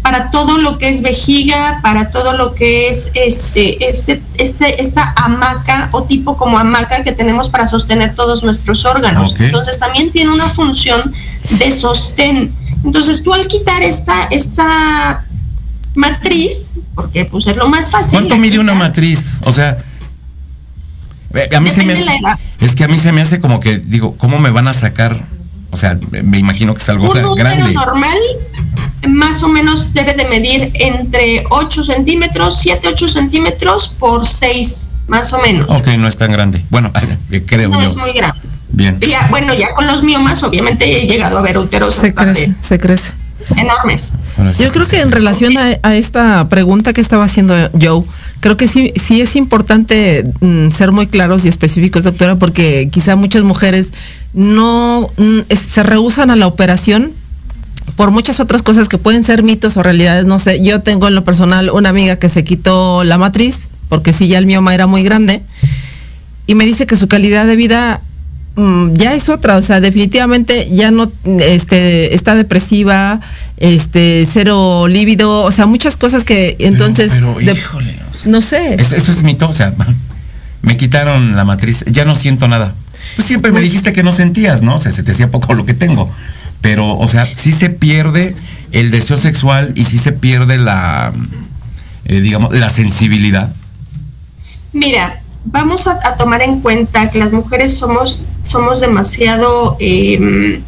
S6: Para todo lo que es vejiga, para todo lo que es este, este, este, esta hamaca o tipo como hamaca que tenemos para sostener todos nuestros órganos. Entonces también tiene una función de sostén. Entonces tú al quitar esta, esta matriz, porque pues es lo más fácil.
S5: ¿Cuánto mide una matriz? O sea, a mí se me hace, es que a mí se me hace como que digo, ¿cómo me van a sacar? O sea, me imagino que es algo
S6: Un útero
S5: grande.
S6: normal más o menos debe de medir entre 8 centímetros, 7, 8 centímetros por 6, más o menos.
S5: Ok, no es tan grande. Bueno, eh, creo
S6: no
S5: yo.
S6: es muy grande.
S5: Bien.
S6: Ya, bueno, ya con los miomas, obviamente he llegado a ver úteros
S3: se crece, se crece.
S6: enormes.
S5: Sí
S3: Yo creo que en relación a, a esta pregunta que estaba haciendo Joe, creo que sí, sí es importante mm, ser muy claros y específicos, doctora, porque quizá muchas mujeres no mm, se rehusan a la operación por muchas otras cosas que pueden ser mitos o realidades, no sé. Yo tengo en lo personal una amiga que se quitó la matriz, porque sí, ya el mioma era muy grande, y me dice que su calidad de vida mm, ya es otra, o sea, definitivamente ya no este, está depresiva, este, cero lívido, o sea, muchas cosas que entonces,
S5: Pero,
S3: de-
S5: híjole, o sea,
S3: no sé.
S5: eso, eso es mito, o sea, me quitaron la matriz, ya no siento nada. Pues siempre me dijiste que no sentías, ¿no? O sea, se te hacía poco lo que tengo. Pero, o sea, sí se pierde el deseo sexual y sí se pierde la, eh, digamos, la sensibilidad.
S6: Mira, vamos a, a tomar en cuenta que las mujeres somos, somos demasiado, eh,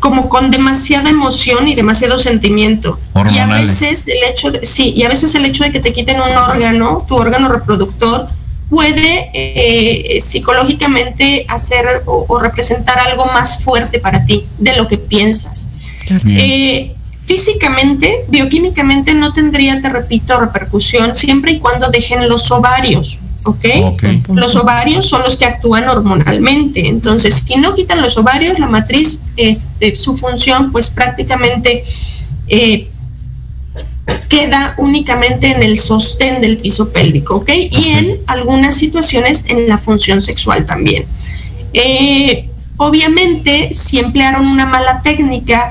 S6: como con demasiada emoción y demasiado sentimiento. Y a veces el hecho de, sí, y a veces el hecho de que te quiten un órgano, tu órgano reproductor, puede eh, psicológicamente hacer o, o representar algo más fuerte para ti de lo que piensas. Eh, físicamente, bioquímicamente no tendría, te repito, repercusión siempre y cuando dejen los ovarios, ¿ok?
S5: Ok.
S6: Los ovarios son los que actúan hormonalmente, entonces si no quitan los ovarios, la matriz, este, su función pues prácticamente eh, queda únicamente en el sostén del piso pélvico, ¿ok? Y en algunas situaciones en la función sexual también. Eh, obviamente, si emplearon una mala técnica,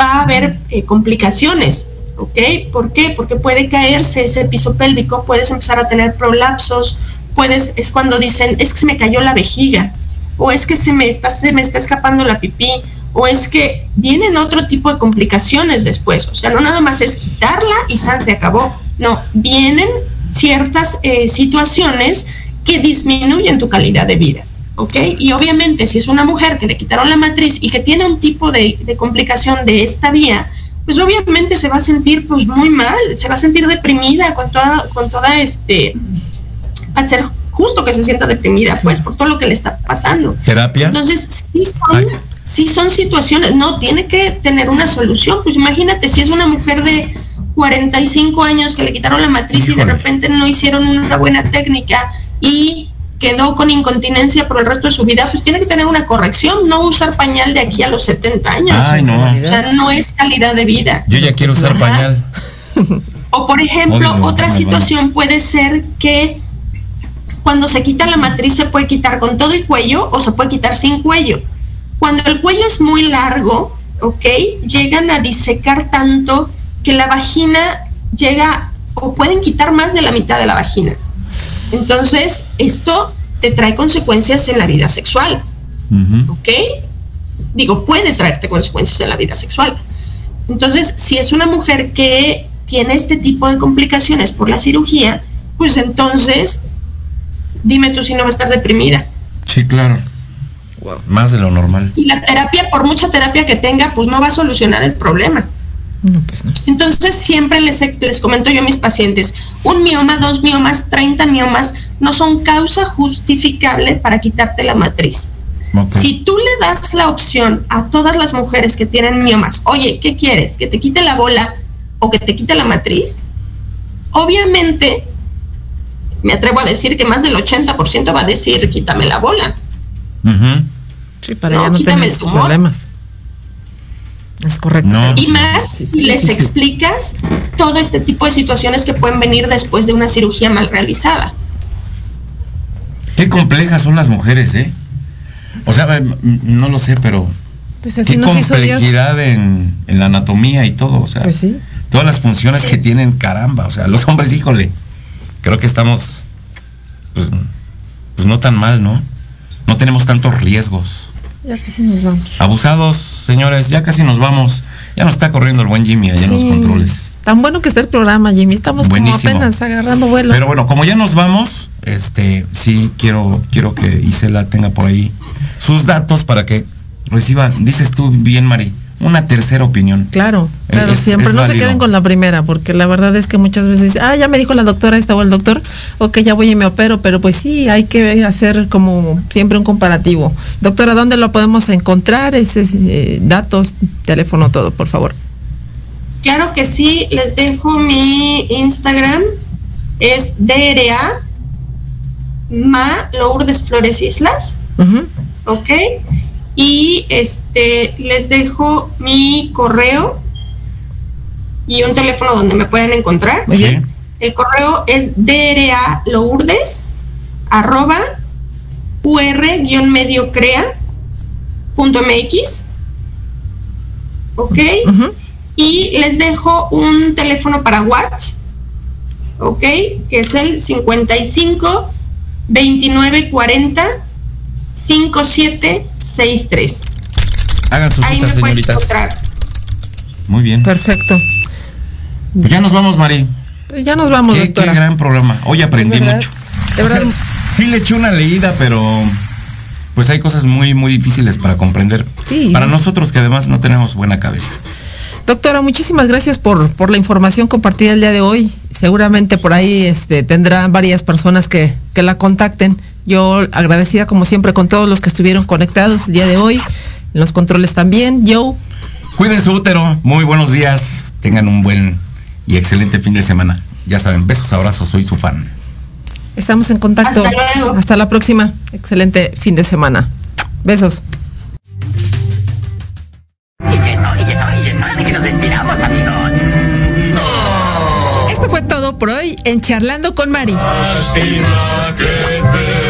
S6: va a haber eh, complicaciones. ¿Ok? ¿Por qué? Porque puede caerse ese piso pélvico, puedes empezar a tener prolapsos, puedes, es cuando dicen, es que se me cayó la vejiga, o es que se me está, se me está escapando la pipí, o es que vienen otro tipo de complicaciones después. O sea, no nada más es quitarla y San se acabó. No, vienen ciertas eh, situaciones que disminuyen tu calidad de vida. ¿Ok? Y obviamente si es una mujer que le quitaron la matriz y que tiene un tipo de, de complicación de esta vía, pues obviamente se va a sentir pues muy mal, se va a sentir deprimida con toda, con toda este, va a ser justo que se sienta deprimida, pues, por todo lo que le está pasando.
S5: ¿Terapia?
S6: Entonces, sí son,
S5: Ay.
S6: sí son situaciones, no, tiene que tener una solución, pues imagínate si es una mujer de 45 años que le quitaron la matriz y de repente no hicieron una buena técnica y quedó con incontinencia por el resto de su vida, pues tiene que tener una corrección, no usar pañal de aquí a los 70 años.
S5: Ay, no.
S6: O sea, no es calidad de vida.
S5: Yo ya quiero usar
S6: Ajá.
S5: pañal.
S6: O por ejemplo,
S5: Obvio,
S6: otra situación puede ser que cuando se quita la matriz se puede quitar con todo y cuello o se puede quitar sin cuello. Cuando el cuello es muy largo, ¿ok? Llegan a disecar tanto que la vagina llega o pueden quitar más de la mitad de la vagina. Entonces, esto te trae consecuencias en la vida sexual. ¿ok? Digo, puede traerte consecuencias en la vida sexual. Entonces, si es una mujer que tiene este tipo de complicaciones por la cirugía, pues entonces, dime tú si no va a estar deprimida.
S5: Sí, claro. Más de lo normal.
S6: Y la terapia, por mucha terapia que tenga, pues no va a solucionar el problema.
S3: No, pues no.
S6: Entonces, siempre les, les comento yo a mis pacientes, un mioma, dos miomas, 30 miomas, no son causa justificable para quitarte la matriz. Si tú le das la opción a todas las mujeres que tienen miomas, oye, ¿qué quieres? ¿Que te quite la bola o que te quite la matriz? Obviamente, me atrevo a decir que más del 80% va a decir, quítame la bola.
S3: Sí, para
S6: No,
S3: ya no
S6: quítame
S3: tener
S6: el tumor.
S3: problemas. Es correcto.
S5: No.
S6: Y
S5: Sí,
S6: más
S3: sí,
S6: si les
S3: sí, sí.
S6: explicas todo este tipo de situaciones que pueden venir después de una cirugía mal realizada.
S5: Qué complejas son las mujeres, ¿eh? O sea, no lo sé, pero
S3: Pues así
S5: qué
S3: nos hizo Dios.
S5: complejidad en, en la anatomía y todo. O sea,
S3: Pues sí.
S5: todas las funciones
S6: Sí.
S5: que tienen, caramba. O sea, los hombres, híjole, creo que estamos, pues, pues no tan mal, ¿no? No tenemos tantos riesgos.
S3: Ya casi nos vamos.
S5: Abusados, señores, ya casi nos vamos. Ya nos está corriendo el buen Jimmy allá en los controles.
S3: Tan bueno que está el programa, Jimmy. Estamos
S5: Buenísimo.
S3: como apenas agarrando vuelo.
S5: Pero bueno, como ya nos vamos, este, sí quiero, quiero que Isela tenga por ahí sus datos para que reciba, dices tú bien, Mari, una tercera opinión.
S3: Claro, claro,
S5: es-
S3: siempre
S5: es
S3: no se queden con la primera, porque la verdad es que muchas veces dicen, ah, ya me dijo la doctora esta o el doctor, ok, ya voy y me opero, pero pues sí, hay que hacer como siempre un comparativo. Doctora, ¿dónde lo podemos encontrar? Ese, eh, datos, teléfono, todo, por favor.
S6: Claro que sí, les dejo mi Instagram, es DRA Ma Lourdes Flores Islas,
S3: Ujú.
S6: ¿ok? Y este les dejo mi correo y un teléfono donde me pueden encontrar.
S3: Muy bien.
S6: El correo es DRA Lourdes arroba ur-mediocrea.mx. ¿Ok? Y les dejo un teléfono para WhatsApp, ¿ok? Que es el 55 29 40 5763.
S5: Hagan sus
S6: Ahí me
S5: citas, señoritas.
S6: encontrar.
S5: Muy bien.
S3: Perfecto.
S5: Pues ya nos vamos, Mari.
S3: Pues ya nos vamos,
S5: Qué,
S3: doctora.
S5: qué gran programa. Hoy aprendí
S3: De verdad,
S5: mucho.
S3: de
S5: O sea,
S3: verdad.
S5: sí le eché una leída, pero pues hay cosas muy, muy difíciles para comprender.
S3: Sí.
S5: Para nosotros que además no tenemos buena cabeza.
S3: Doctora, muchísimas gracias por, por la información compartida el día de hoy. Seguramente por ahí este, tendrá varias personas que, que la contacten. Yo agradecida como siempre con todos los que estuvieron conectados el día de hoy, en los controles también. Joe,
S5: Cuiden su útero. Muy buenos días. Tengan un buen y excelente fin de semana. Ya saben, besos, abrazos. Soy su fan.
S3: estamos en contacto.
S6: Hasta luego.
S3: Hasta la próxima. Excelente fin de semana. Besos.
S4: Esto fue todo por hoy en Charlando con Mari